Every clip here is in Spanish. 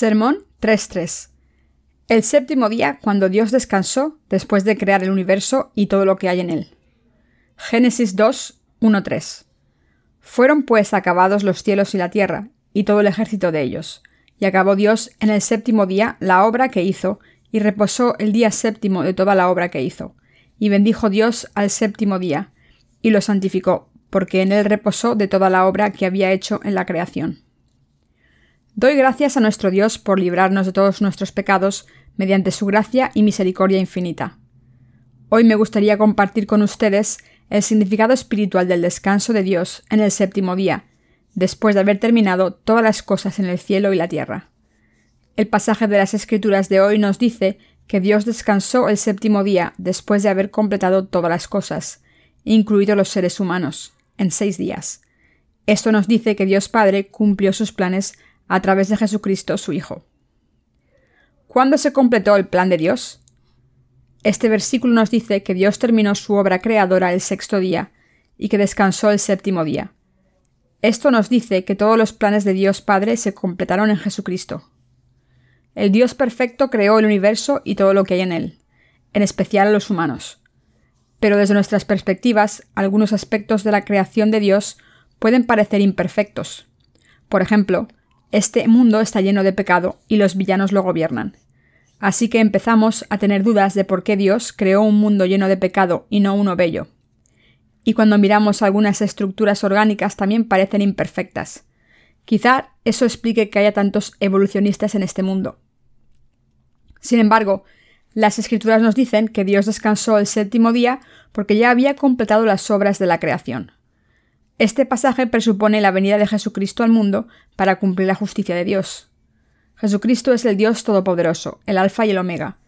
Sermón 3.3. El séptimo día cuando Dios descansó después de crear el universo y todo lo que hay en él. Génesis 2.1.3. Fueron pues acabados los cielos y la tierra, y todo el ejército de ellos. Y acabó Dios en el séptimo día la obra que hizo, y reposó el día séptimo de toda la obra que hizo. Y bendijo Dios al séptimo día, y lo santificó, porque en él reposó de toda la obra que había hecho en la creación. Doy gracias a nuestro Dios por librarnos de todos nuestros pecados mediante su gracia y misericordia infinita. Hoy me gustaría compartir con ustedes el significado espiritual del descanso de Dios en el séptimo día, después de haber terminado todas las cosas en el cielo y la tierra. El pasaje de las Escrituras de hoy nos dice que Dios descansó el séptimo día después de haber completado todas las cosas, incluidos los seres humanos, en seis días. Esto nos dice que Dios Padre cumplió sus planes a través de Jesucristo su Hijo. ¿Cuándo se completó el plan de Dios? Este versículo nos dice que Dios terminó su obra creadora el sexto día y que descansó el séptimo día. Esto nos dice que todos los planes de Dios Padre se completaron en Jesucristo. El Dios perfecto creó el universo y todo lo que hay en él, en especial a los humanos. Pero desde nuestras perspectivas, algunos aspectos de la creación de Dios pueden parecer imperfectos. Por ejemplo, este mundo está lleno de pecado y los villanos lo gobiernan. Así que empezamos a tener dudas de por qué Dios creó un mundo lleno de pecado y no uno bello. Y cuando miramos algunas estructuras orgánicas también parecen imperfectas. Quizá eso explique que haya tantos evolucionistas en este mundo. Sin embargo, las escrituras nos dicen que Dios descansó el séptimo día porque ya había completado las obras de la creación. Este pasaje presupone la venida de Jesucristo al mundo para cumplir la justicia de Dios. Jesucristo es el Dios Todopoderoso, el Alfa y el Omega,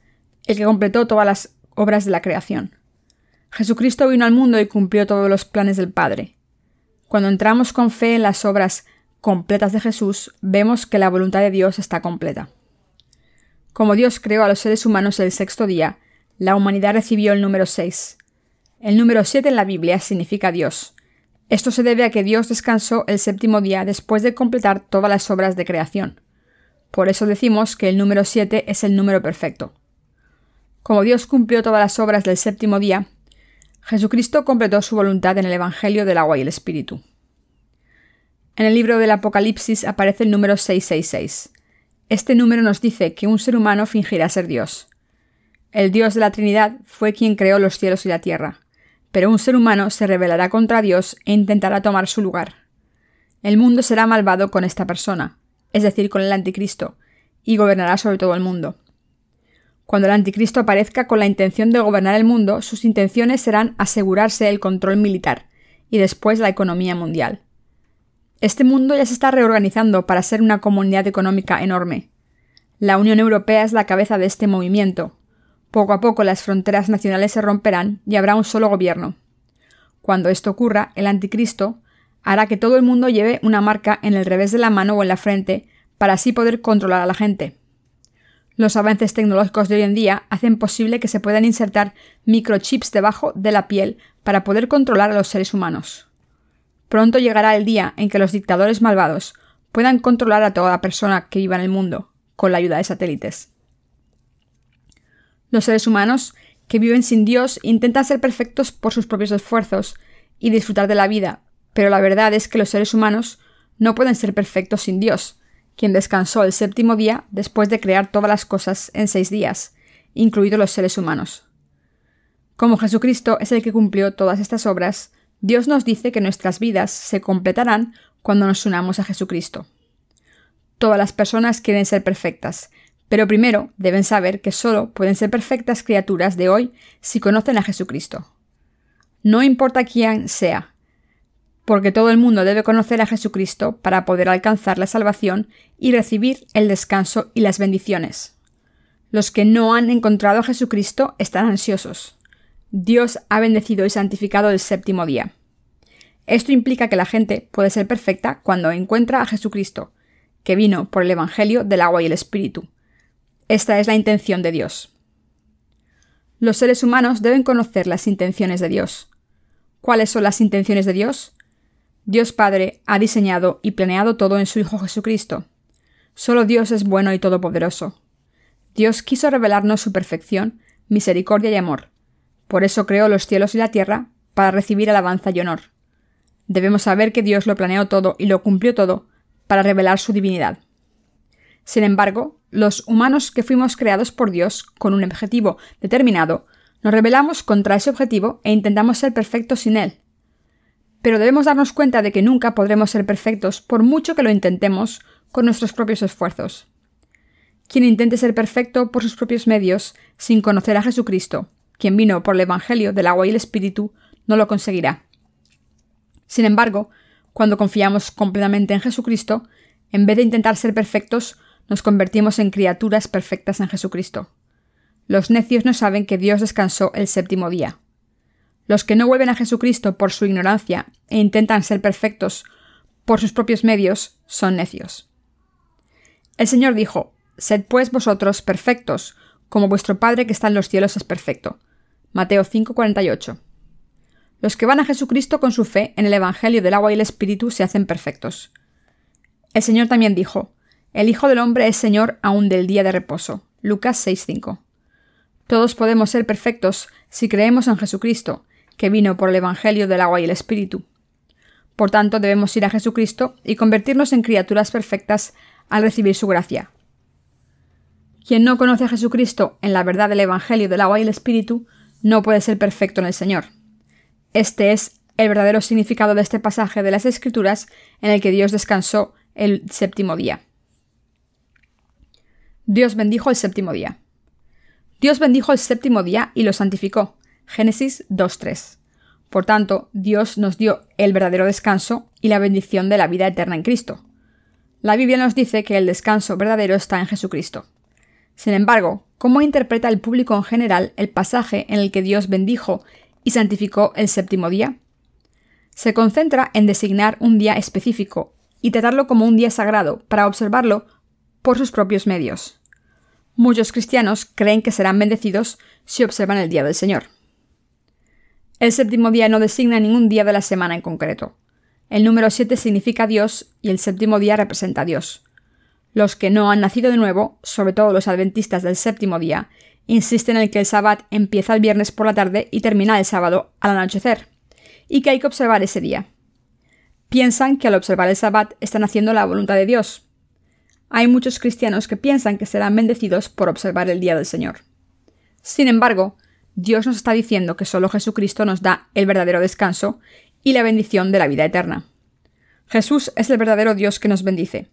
el que completó todas las obras de la creación. Jesucristo vino al mundo y cumplió todos los planes del Padre. Cuando entramos con fe en las obras completas de Jesús, vemos que la voluntad de Dios está completa. Como Dios creó a los seres humanos el sexto día, la humanidad recibió el número 6. El número 7 en la Biblia significa Dios, esto se debe a que Dios descansó el séptimo día después de completar todas las obras de creación. Por eso decimos que el número 7 es el número perfecto. Como Dios cumplió todas las obras del séptimo día, Jesucristo completó su voluntad en el Evangelio del agua y el Espíritu. En el libro del Apocalipsis aparece el número 666. Este número nos dice que un ser humano fingirá ser Dios. El Dios de la Trinidad fue quien creó los cielos y la tierra pero un ser humano se rebelará contra Dios e intentará tomar su lugar. El mundo será malvado con esta persona, es decir, con el anticristo, y gobernará sobre todo el mundo. Cuando el anticristo aparezca con la intención de gobernar el mundo, sus intenciones serán asegurarse el control militar y después la economía mundial. Este mundo ya se está reorganizando para ser una comunidad económica enorme. La Unión Europea es la cabeza de este movimiento, poco a poco las fronteras nacionales se romperán y habrá un solo gobierno. Cuando esto ocurra, el anticristo hará que todo el mundo lleve una marca en el revés de la mano o en la frente para así poder controlar a la gente. Los avances tecnológicos de hoy en día hacen posible que se puedan insertar microchips debajo de la piel para poder controlar a los seres humanos. Pronto llegará el día en que los dictadores malvados puedan controlar a toda persona que viva en el mundo, con la ayuda de satélites. Los seres humanos que viven sin Dios intentan ser perfectos por sus propios esfuerzos y disfrutar de la vida, pero la verdad es que los seres humanos no pueden ser perfectos sin Dios, quien descansó el séptimo día después de crear todas las cosas en seis días, incluidos los seres humanos. Como Jesucristo es el que cumplió todas estas obras, Dios nos dice que nuestras vidas se completarán cuando nos unamos a Jesucristo. Todas las personas quieren ser perfectas, pero primero deben saber que solo pueden ser perfectas criaturas de hoy si conocen a Jesucristo. No importa quién sea, porque todo el mundo debe conocer a Jesucristo para poder alcanzar la salvación y recibir el descanso y las bendiciones. Los que no han encontrado a Jesucristo están ansiosos. Dios ha bendecido y santificado el séptimo día. Esto implica que la gente puede ser perfecta cuando encuentra a Jesucristo, que vino por el Evangelio del agua y el Espíritu, esta es la intención de Dios. Los seres humanos deben conocer las intenciones de Dios. ¿Cuáles son las intenciones de Dios? Dios Padre ha diseñado y planeado todo en su Hijo Jesucristo. Solo Dios es bueno y todopoderoso. Dios quiso revelarnos su perfección, misericordia y amor. Por eso creó los cielos y la tierra, para recibir alabanza y honor. Debemos saber que Dios lo planeó todo y lo cumplió todo, para revelar su divinidad. Sin embargo, los humanos que fuimos creados por Dios con un objetivo determinado, nos rebelamos contra ese objetivo e intentamos ser perfectos sin él. Pero debemos darnos cuenta de que nunca podremos ser perfectos por mucho que lo intentemos con nuestros propios esfuerzos. Quien intente ser perfecto por sus propios medios, sin conocer a Jesucristo, quien vino por el Evangelio del agua y el Espíritu, no lo conseguirá. Sin embargo, cuando confiamos completamente en Jesucristo, en vez de intentar ser perfectos, nos convertimos en criaturas perfectas en Jesucristo. Los necios no saben que Dios descansó el séptimo día. Los que no vuelven a Jesucristo por su ignorancia e intentan ser perfectos por sus propios medios son necios. El Señor dijo, Sed pues vosotros perfectos, como vuestro Padre que está en los cielos es perfecto. Mateo 5:48. Los que van a Jesucristo con su fe en el Evangelio del agua y el Espíritu se hacen perfectos. El Señor también dijo, El Hijo del Hombre es Señor aún del día de reposo. Lucas 6:5. Todos podemos ser perfectos si creemos en Jesucristo, que vino por el Evangelio del agua y el Espíritu. Por tanto, debemos ir a Jesucristo y convertirnos en criaturas perfectas al recibir su gracia. Quien no conoce a Jesucristo en la verdad del Evangelio del agua y el Espíritu no puede ser perfecto en el Señor. Este es el verdadero significado de este pasaje de las Escrituras en el que Dios descansó el séptimo día. Dios bendijo el séptimo día. Dios bendijo el séptimo día y lo santificó. Génesis 2.3. Por tanto, Dios nos dio el verdadero descanso y la bendición de la vida eterna en Cristo. La Biblia nos dice que el descanso verdadero está en Jesucristo. Sin embargo, ¿cómo interpreta el público en general el pasaje en el que Dios bendijo y santificó el séptimo día? Se concentra en designar un día específico y tratarlo como un día sagrado para observarlo por sus propios medios. Muchos cristianos creen que serán bendecidos si observan el día del Señor. El séptimo día no designa ningún día de la semana en concreto. El número 7 significa Dios y el séptimo día representa a Dios. Los que no han nacido de nuevo, sobre todo los adventistas del séptimo día, insisten en que el sabbat empieza el viernes por la tarde y termina el sábado al anochecer, y que hay que observar ese día. Piensan que al observar el sabbat están haciendo la voluntad de Dios, hay muchos cristianos que piensan que serán bendecidos por observar el día del Señor. Sin embargo, Dios nos está diciendo que solo Jesucristo nos da el verdadero descanso y la bendición de la vida eterna. Jesús es el verdadero Dios que nos bendice.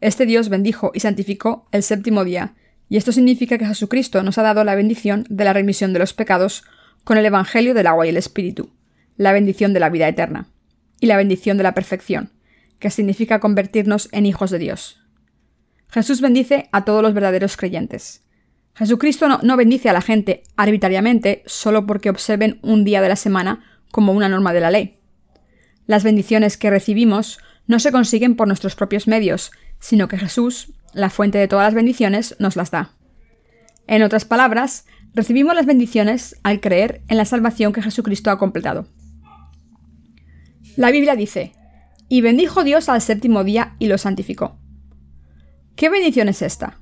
Este Dios bendijo y santificó el séptimo día, y esto significa que Jesucristo nos ha dado la bendición de la remisión de los pecados con el Evangelio del agua y el Espíritu, la bendición de la vida eterna, y la bendición de la perfección, que significa convertirnos en hijos de Dios. Jesús bendice a todos los verdaderos creyentes. Jesucristo no, bendice a la gente arbitrariamente solo porque observen un día de la semana como una norma de la ley. Las bendiciones que recibimos no se consiguen por nuestros propios medios, sino que Jesús, la fuente de todas las bendiciones, nos las da. En otras palabras, recibimos las bendiciones al creer en la salvación que Jesucristo ha completado. La Biblia dice, y bendijo Dios al séptimo día y lo santificó. ¿Qué bendición es esta?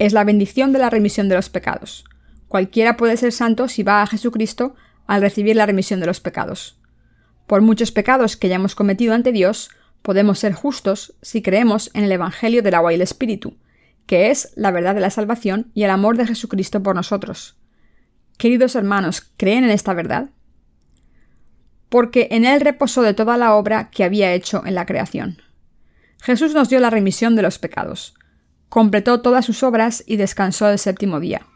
Es la bendición de la remisión de los pecados. Cualquiera puede ser santo si va a Jesucristo al recibir la remisión de los pecados. Por muchos pecados que hayamos cometido ante Dios, podemos ser justos si creemos en el Evangelio del agua y el Espíritu, que es la verdad de la salvación y el amor de Jesucristo por nosotros. Queridos hermanos, ¿creen en esta verdad? Porque en él reposó de toda la obra que había hecho en la creación. Jesús nos dio la remisión de los pecados completó todas sus obras y descansó el séptimo día.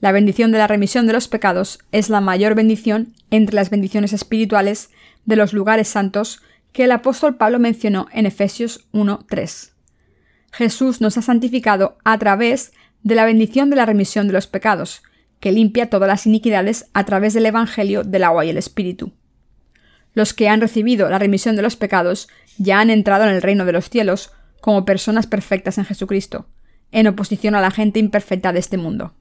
La bendición de la remisión de los pecados es la mayor bendición entre las bendiciones espirituales de los lugares santos que el apóstol Pablo mencionó en Efesios 1.3. Jesús nos ha santificado a través de la bendición de la remisión de los pecados, que limpia todas las iniquidades a través del Evangelio del agua y el Espíritu. Los que han recibido la remisión de los pecados ya han entrado en el reino de los cielos como personas perfectas en Jesucristo, en oposición a la gente imperfecta de este mundo.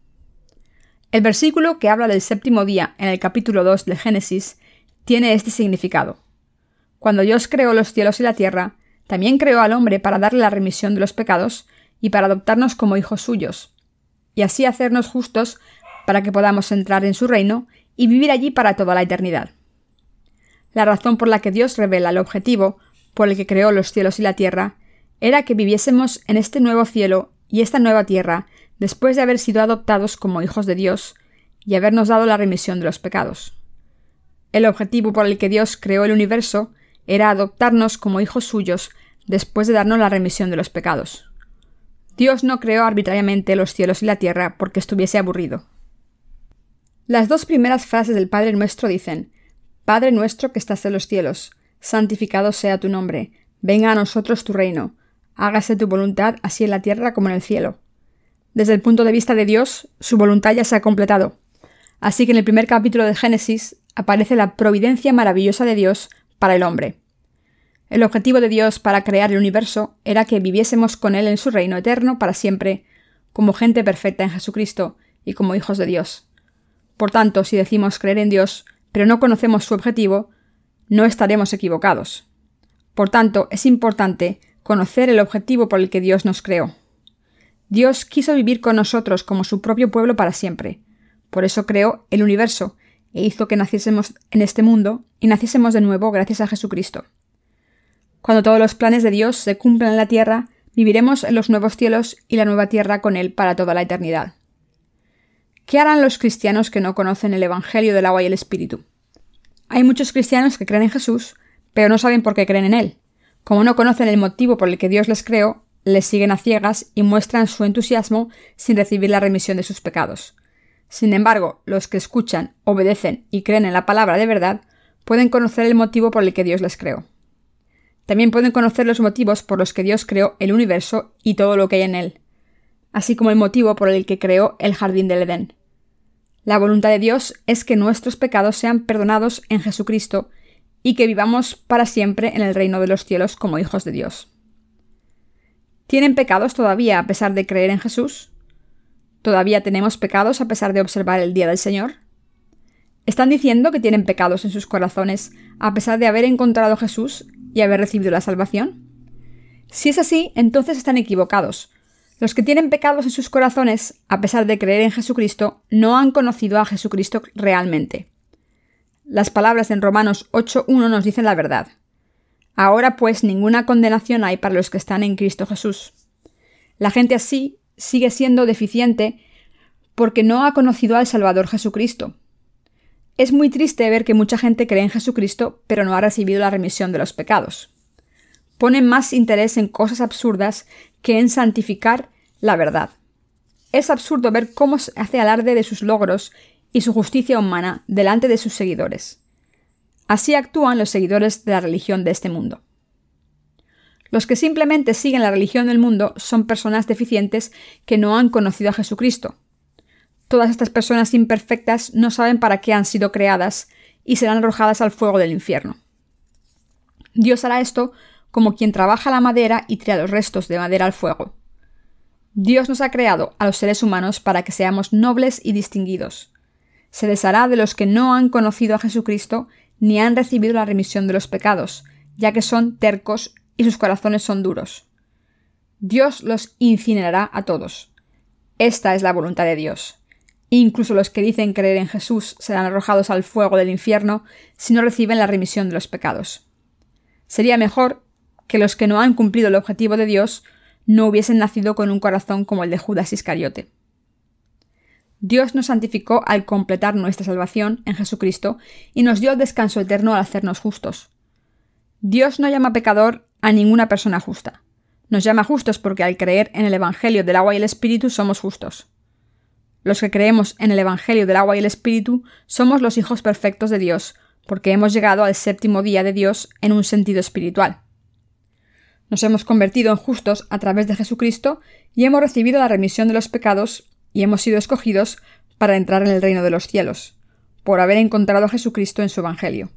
El versículo que habla del séptimo día en el capítulo 2 de Génesis tiene este significado. Cuando Dios creó los cielos y la tierra, también creó al hombre para darle la remisión de los pecados y para adoptarnos como hijos suyos, y así hacernos justos para que podamos entrar en su reino y vivir allí para toda la eternidad. La razón por la que Dios revela el objetivo por el que creó los cielos y la tierra era que viviésemos en este nuevo cielo y esta nueva tierra después de haber sido adoptados como hijos de Dios y habernos dado la remisión de los pecados. El objetivo por el que Dios creó el universo era adoptarnos como hijos suyos después de darnos la remisión de los pecados. Dios no creó arbitrariamente los cielos y la tierra porque estuviese aburrido. Las dos primeras frases del Padre nuestro dicen Padre nuestro que estás en los cielos, santificado sea tu nombre, venga a nosotros tu reino, hágase tu voluntad así en la tierra como en el cielo. Desde el punto de vista de Dios, su voluntad ya se ha completado. Así que en el primer capítulo de Génesis aparece la providencia maravillosa de Dios para el hombre. El objetivo de Dios para crear el universo era que viviésemos con Él en su reino eterno para siempre, como gente perfecta en Jesucristo y como hijos de Dios. Por tanto, si decimos creer en Dios, pero no conocemos su objetivo, no estaremos equivocados. Por tanto, es importante conocer el objetivo por el que Dios nos creó. Dios quiso vivir con nosotros como su propio pueblo para siempre. Por eso creó el universo e hizo que naciésemos en este mundo y naciésemos de nuevo gracias a Jesucristo. Cuando todos los planes de Dios se cumplan en la tierra, viviremos en los nuevos cielos y la nueva tierra con Él para toda la eternidad. ¿Qué harán los cristianos que no conocen el Evangelio del agua y el Espíritu? Hay muchos cristianos que creen en Jesús, pero no saben por qué creen en Él. Como no conocen el motivo por el que Dios les creó, les siguen a ciegas y muestran su entusiasmo sin recibir la remisión de sus pecados. Sin embargo, los que escuchan, obedecen y creen en la palabra de verdad pueden conocer el motivo por el que Dios les creó. También pueden conocer los motivos por los que Dios creó el universo y todo lo que hay en él, así como el motivo por el que creó el jardín del Edén. La voluntad de Dios es que nuestros pecados sean perdonados en Jesucristo y que vivamos para siempre en el reino de los cielos como hijos de Dios. ¿Tienen pecados todavía a pesar de creer en Jesús? ¿Todavía tenemos pecados a pesar de observar el día del Señor? ¿Están diciendo que tienen pecados en sus corazones a pesar de haber encontrado a Jesús y haber recibido la salvación? Si es así, entonces están equivocados. Los que tienen pecados en sus corazones, a pesar de creer en Jesucristo, no han conocido a Jesucristo realmente. Las palabras en Romanos 8.1 nos dicen la verdad. Ahora pues ninguna condenación hay para los que están en Cristo Jesús. La gente así sigue siendo deficiente porque no ha conocido al Salvador Jesucristo. Es muy triste ver que mucha gente cree en Jesucristo pero no ha recibido la remisión de los pecados. Ponen más interés en cosas absurdas que en santificar la verdad. Es absurdo ver cómo se hace alarde de sus logros y su justicia humana delante de sus seguidores. Así actúan los seguidores de la religión de este mundo. Los que simplemente siguen la religión del mundo son personas deficientes que no han conocido a Jesucristo. Todas estas personas imperfectas no saben para qué han sido creadas y serán arrojadas al fuego del infierno. Dios hará esto como quien trabaja la madera y tira los restos de madera al fuego. Dios nos ha creado a los seres humanos para que seamos nobles y distinguidos. Se deshará de los que no han conocido a Jesucristo ni han recibido la remisión de los pecados, ya que son tercos y sus corazones son duros. Dios los incinerará a todos. Esta es la voluntad de Dios. Incluso los que dicen creer en Jesús serán arrojados al fuego del infierno si no reciben la remisión de los pecados. Sería mejor que los que no han cumplido el objetivo de Dios no hubiesen nacido con un corazón como el de Judas Iscariote. Dios nos santificó al completar nuestra salvación en Jesucristo y nos dio descanso eterno al hacernos justos. Dios no llama pecador a ninguna persona justa. Nos llama justos porque al creer en el Evangelio del agua y el Espíritu somos justos. Los que creemos en el Evangelio del agua y el Espíritu somos los hijos perfectos de Dios, porque hemos llegado al séptimo día de Dios en un sentido espiritual. Nos hemos convertido en justos a través de Jesucristo y hemos recibido la remisión de los pecados y hemos sido escogidos para entrar en el reino de los cielos, por haber encontrado a Jesucristo en su Evangelio.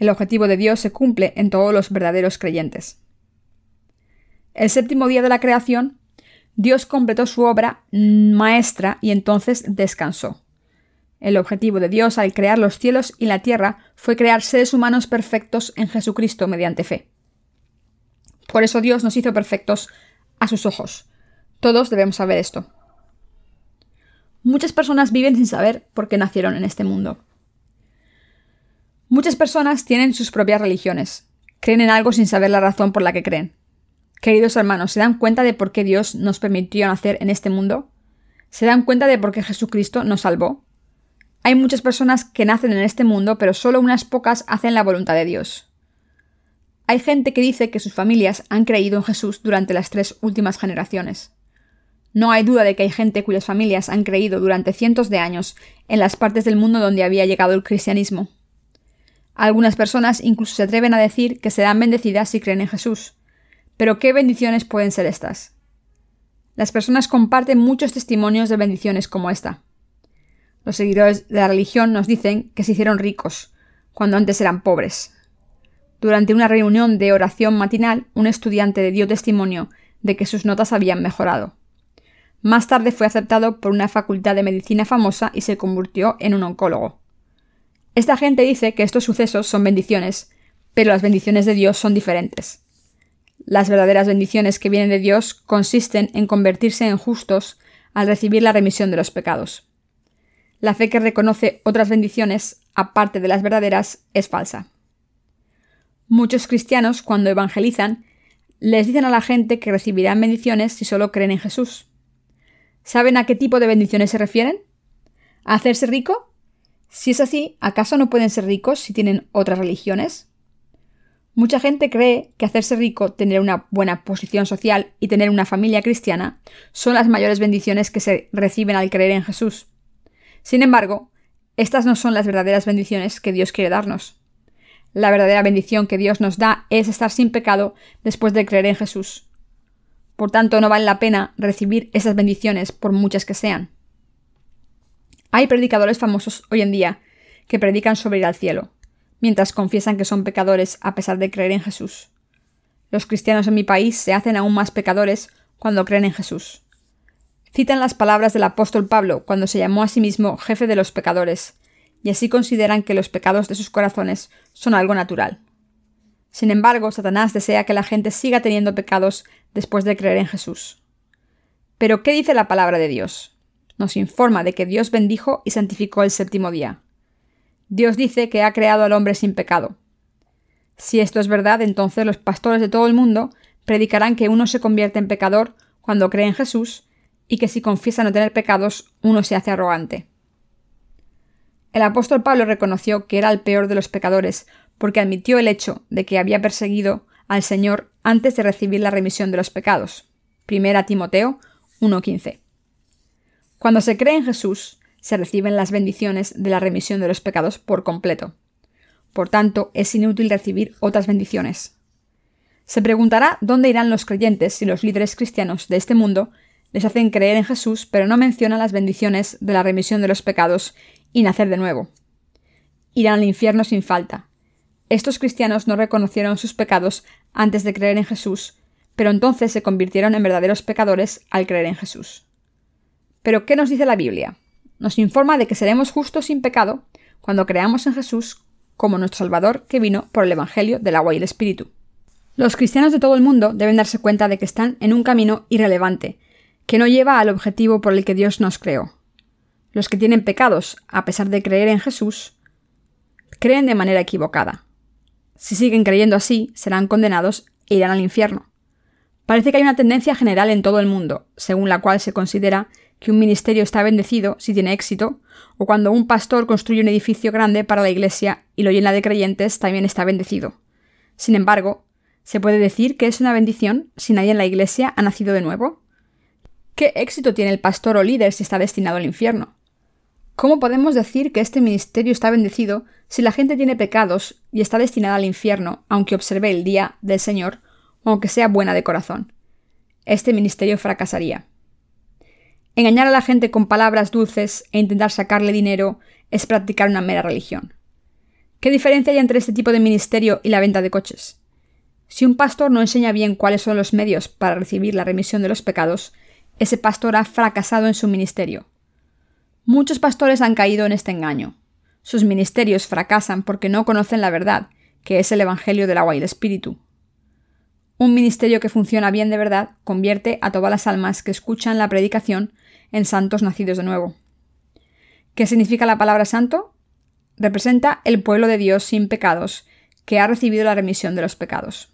El objetivo de Dios se cumple en todos los verdaderos creyentes. El séptimo día de la creación, Dios completó su obra maestra y entonces descansó. El objetivo de Dios al crear los cielos y la tierra fue crear seres humanos perfectos en Jesucristo mediante fe. Por eso Dios nos hizo perfectos a sus ojos, Todos debemos saber esto. Muchas personas viven sin saber por qué nacieron en este mundo. Muchas personas tienen sus propias religiones. Creen en algo sin saber la razón por la que creen. Queridos hermanos, ¿se dan cuenta de por qué Dios nos permitió nacer en este mundo? ¿Se dan cuenta de por qué Jesucristo nos salvó? Hay muchas personas que nacen en este mundo, pero solo unas pocas hacen la voluntad de Dios. Hay gente que dice que sus familias han creído en Jesús durante las tres últimas generaciones. No hay duda de que hay gente cuyas familias han creído durante cientos de años en las partes del mundo donde había llegado el cristianismo. Algunas personas incluso se atreven a decir que serán bendecidas si creen en Jesús. Pero ¿qué bendiciones pueden ser estas? Las personas comparten muchos testimonios de bendiciones como esta. Los seguidores de la religión nos dicen que se hicieron ricos, cuando antes eran pobres. Durante una reunión de oración matinal, un estudiante dio testimonio de que sus notas habían mejorado. Más tarde fue aceptado por una facultad de medicina famosa y se convirtió en un oncólogo. Esta gente dice que estos sucesos son bendiciones, pero las bendiciones de Dios son diferentes. Las verdaderas bendiciones que vienen de Dios consisten en convertirse en justos al recibir la remisión de los pecados. La fe que reconoce otras bendiciones, aparte de las verdaderas, es falsa. Muchos cristianos, cuando evangelizan, les dicen a la gente que recibirán bendiciones si solo creen en Jesús. ¿Saben a qué tipo de bendiciones se refieren? ¿A hacerse rico? Si es así, ¿acaso no pueden ser ricos si tienen otras religiones? Mucha gente cree que hacerse rico, tener una buena posición social y tener una familia cristiana son las mayores bendiciones que se reciben al creer en Jesús. Sin embargo, estas no son las verdaderas bendiciones que Dios quiere darnos. La verdadera bendición que Dios nos da es estar sin pecado después de creer en Jesús. Por tanto, no vale la pena recibir esas bendiciones, por muchas que sean. Hay predicadores famosos hoy en día que predican sobre ir al cielo, mientras confiesan que son pecadores a pesar de creer en Jesús. Los cristianos en mi país se hacen aún más pecadores cuando creen en Jesús. Citan las palabras del apóstol Pablo cuando se llamó a sí mismo jefe de los pecadores, y así consideran que los pecados de sus corazones son algo natural. Sin embargo, Satanás desea que la gente siga teniendo pecados después de creer en Jesús. Pero, ¿qué dice la palabra de Dios? Nos informa de que Dios bendijo y santificó el séptimo día. Dios dice que ha creado al hombre sin pecado. Si esto es verdad, entonces los pastores de todo el mundo predicarán que uno se convierte en pecador cuando cree en Jesús y que si confiesa no tener pecados, uno se hace arrogante. El apóstol Pablo reconoció que era el peor de los pecadores porque admitió el hecho de que había perseguido al Señor antes de recibir la remisión de los pecados. 1 Timoteo 1.15. Cuando se cree en Jesús, se reciben las bendiciones de la remisión de los pecados por completo. Por tanto, es inútil recibir otras bendiciones. Se preguntará dónde irán los creyentes si los líderes cristianos de este mundo les hacen creer en Jesús, pero no mencionan las bendiciones de la remisión de los pecados y nacer de nuevo. Irán al infierno sin falta, estos cristianos no reconocieron sus pecados antes de creer en Jesús, pero entonces se convirtieron en verdaderos pecadores al creer en Jesús. Pero, ¿qué nos dice la Biblia? Nos informa de que seremos justos sin pecado cuando creamos en Jesús como nuestro Salvador que vino por el Evangelio del agua y el Espíritu. Los cristianos de todo el mundo deben darse cuenta de que están en un camino irrelevante, que no lleva al objetivo por el que Dios nos creó. Los que tienen pecados, a pesar de creer en Jesús, creen de manera equivocada. Si siguen creyendo así, serán condenados e irán al infierno. Parece que hay una tendencia general en todo el mundo, según la cual se considera que un ministerio está bendecido si tiene éxito, o cuando un pastor construye un edificio grande para la iglesia y lo llena de creyentes, también está bendecido. Sin embargo, ¿se puede decir que es una bendición si nadie en la iglesia ha nacido de nuevo? ¿Qué éxito tiene el pastor o líder si está destinado al infierno? ¿Cómo podemos decir que este ministerio está bendecido si la gente tiene pecados y está destinada al infierno, aunque observe el día del Señor, o aunque sea buena de corazón? Este ministerio fracasaría. Engañar a la gente con palabras dulces e intentar sacarle dinero es practicar una mera religión. ¿Qué diferencia hay entre este tipo de ministerio y la venta de coches? Si un pastor no enseña bien cuáles son los medios para recibir la remisión de los pecados, ese pastor ha fracasado en su ministerio. Muchos pastores han caído en este engaño. Sus ministerios fracasan porque no conocen la verdad, que es el Evangelio del agua y el Espíritu. Un ministerio que funciona bien de verdad convierte a todas las almas que escuchan la predicación en santos nacidos de nuevo. ¿Qué significa la palabra santo? Representa el pueblo de Dios sin pecados, que ha recibido la remisión de los pecados.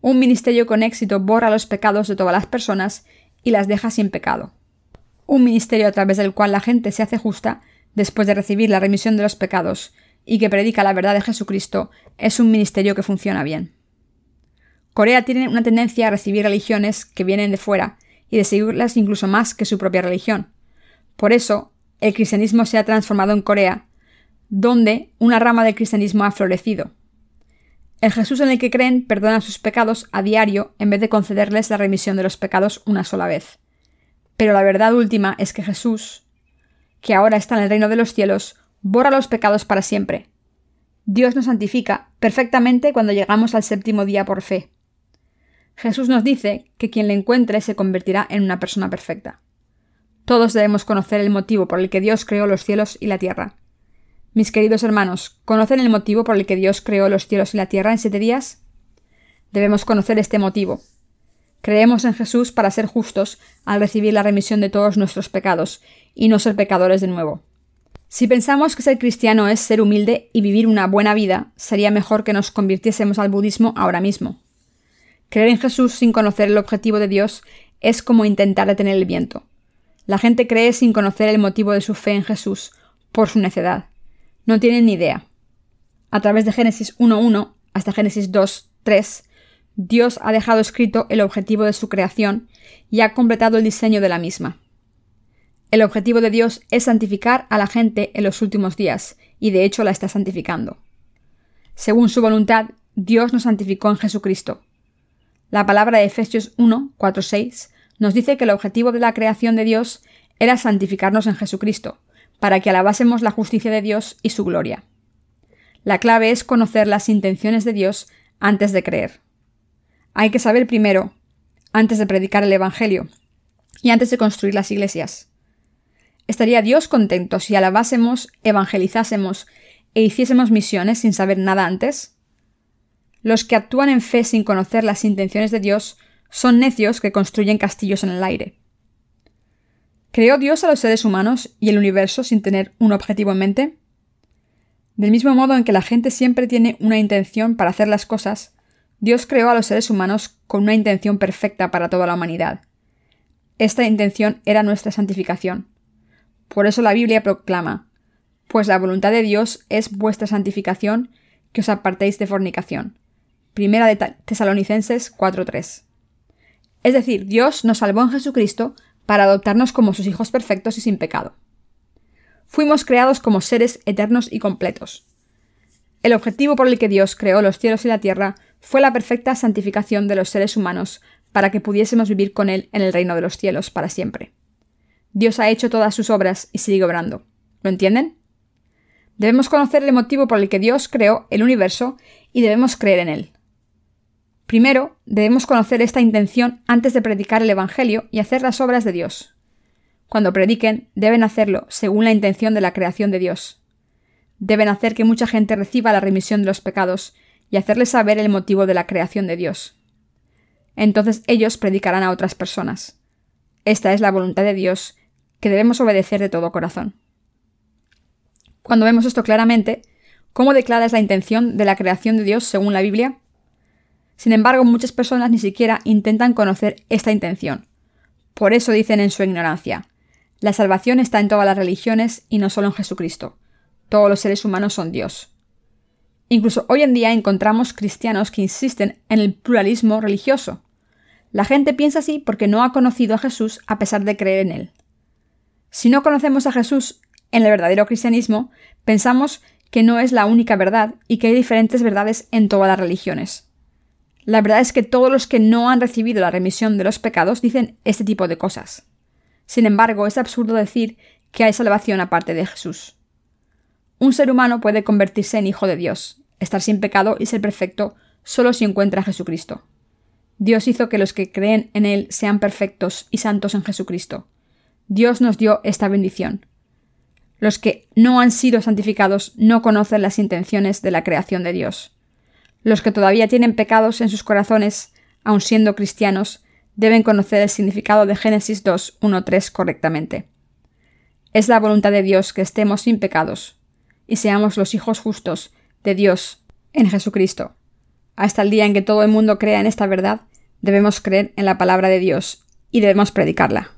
Un ministerio con éxito borra los pecados de todas las personas y las deja sin pecado. Un ministerio a través del cual la gente se hace justa después de recibir la remisión de los pecados y que predica la verdad de Jesucristo es un ministerio que funciona bien. Corea tiene una tendencia a recibir religiones que vienen de fuera y de seguirlas incluso más que su propia religión. Por eso, el cristianismo se ha transformado en Corea, donde una rama del cristianismo ha florecido. El Jesús en el que creen perdona sus pecados a diario en vez de concederles la remisión de los pecados una sola vez. Pero la verdad última es que Jesús, que ahora está en el reino de los cielos, borra los pecados para siempre. Dios nos santifica perfectamente cuando llegamos al séptimo día por fe. Jesús nos dice que quien le encuentre se convertirá en una persona perfecta. Todos debemos conocer el motivo por el que Dios creó los cielos y la tierra. Mis queridos hermanos, ¿conocen el motivo por el que Dios creó los cielos y la tierra en siete días? Debemos conocer este motivo. Creemos en Jesús para ser justos al recibir la remisión de todos nuestros pecados y no ser pecadores de nuevo. Si pensamos que ser cristiano es ser humilde y vivir una buena vida, sería mejor que nos convirtiésemos al budismo ahora mismo. Creer en Jesús sin conocer el objetivo de Dios es como intentar detener el viento. La gente cree sin conocer el motivo de su fe en Jesús, por su necedad. No tienen ni idea. A través de Génesis 1.1 hasta Génesis 2.3, Dios ha dejado escrito el objetivo de su creación y ha completado el diseño de la misma. El objetivo de Dios es santificar a la gente en los últimos días, y de hecho la está santificando. Según su voluntad, Dios nos santificó en Jesucristo. La palabra de Efesios 1, 4, 6 nos dice que el objetivo de la creación de Dios era santificarnos en Jesucristo, para que alabásemos la justicia de Dios y su gloria. La clave es conocer las intenciones de Dios antes de creer. Hay que saber primero, antes de predicar el Evangelio y antes de construir las iglesias. ¿Estaría Dios contento si alabásemos, evangelizásemos e hiciésemos misiones sin saber nada antes? Los que actúan en fe sin conocer las intenciones de Dios son necios que construyen castillos en el aire. ¿Creó Dios a los seres humanos y el universo sin tener un objetivo en mente? Del mismo modo en que la gente siempre tiene una intención para hacer las cosas, Dios creó a los seres humanos con una intención perfecta para toda la humanidad. Esta intención era nuestra santificación. Por eso la Biblia proclama, pues la voluntad de Dios es vuestra santificación, que os apartéis de fornicación. Primera de Tesalonicenses 4.3. Es decir, Dios nos salvó en Jesucristo para adoptarnos como sus hijos perfectos y sin pecado. Fuimos creados como seres eternos y completos. El objetivo por el que Dios creó los cielos y la tierra fue la perfecta santificación de los seres humanos para que pudiésemos vivir con Él en el reino de los cielos para siempre. Dios ha hecho todas sus obras y sigue obrando. ¿Lo entienden? Debemos conocer el motivo por el que Dios creó el universo y debemos creer en Él. Primero, debemos conocer esta intención antes de predicar el Evangelio y hacer las obras de Dios. Cuando prediquen, deben hacerlo según la intención de la creación de Dios. Deben hacer que mucha gente reciba la remisión de los pecados y hacerles saber el motivo de la creación de Dios. Entonces ellos predicarán a otras personas. Esta es la voluntad de Dios, que debemos obedecer de todo corazón. Cuando vemos esto claramente, ¿cómo declara es la intención de la creación de Dios según la Biblia? Sin embargo, muchas personas ni siquiera intentan conocer esta intención. Por eso dicen en su ignorancia, la salvación está en todas las religiones y no solo en Jesucristo. Todos los seres humanos son Dios. Incluso hoy en día encontramos cristianos que insisten en el pluralismo religioso. La gente piensa así porque no ha conocido a Jesús a pesar de creer en él. Si no conocemos a Jesús en el verdadero cristianismo, pensamos que no es la única verdad y que hay diferentes verdades en todas las religiones. La verdad es que todos los que no han recibido la remisión de los pecados dicen este tipo de cosas. Sin embargo, es absurdo decir que hay salvación aparte de Jesús. Un ser humano puede convertirse en hijo de Dios, estar sin pecado y ser perfecto solo si encuentra a Jesucristo. Dios hizo que los que creen en Él sean perfectos y santos en Jesucristo. Dios nos dio esta bendición. Los que no han sido santificados no conocen las intenciones de la creación de Dios. Los que todavía tienen pecados en sus corazones aun siendo cristianos, deben conocer el significado de Génesis 2, 1, 3 correctamente. Es la voluntad de Dios que estemos sin pecados y seamos los hijos justos de Dios en Jesucristo. Hasta el día en que todo el mundo crea en esta verdad, debemos creer en la palabra de Dios y debemos predicarla.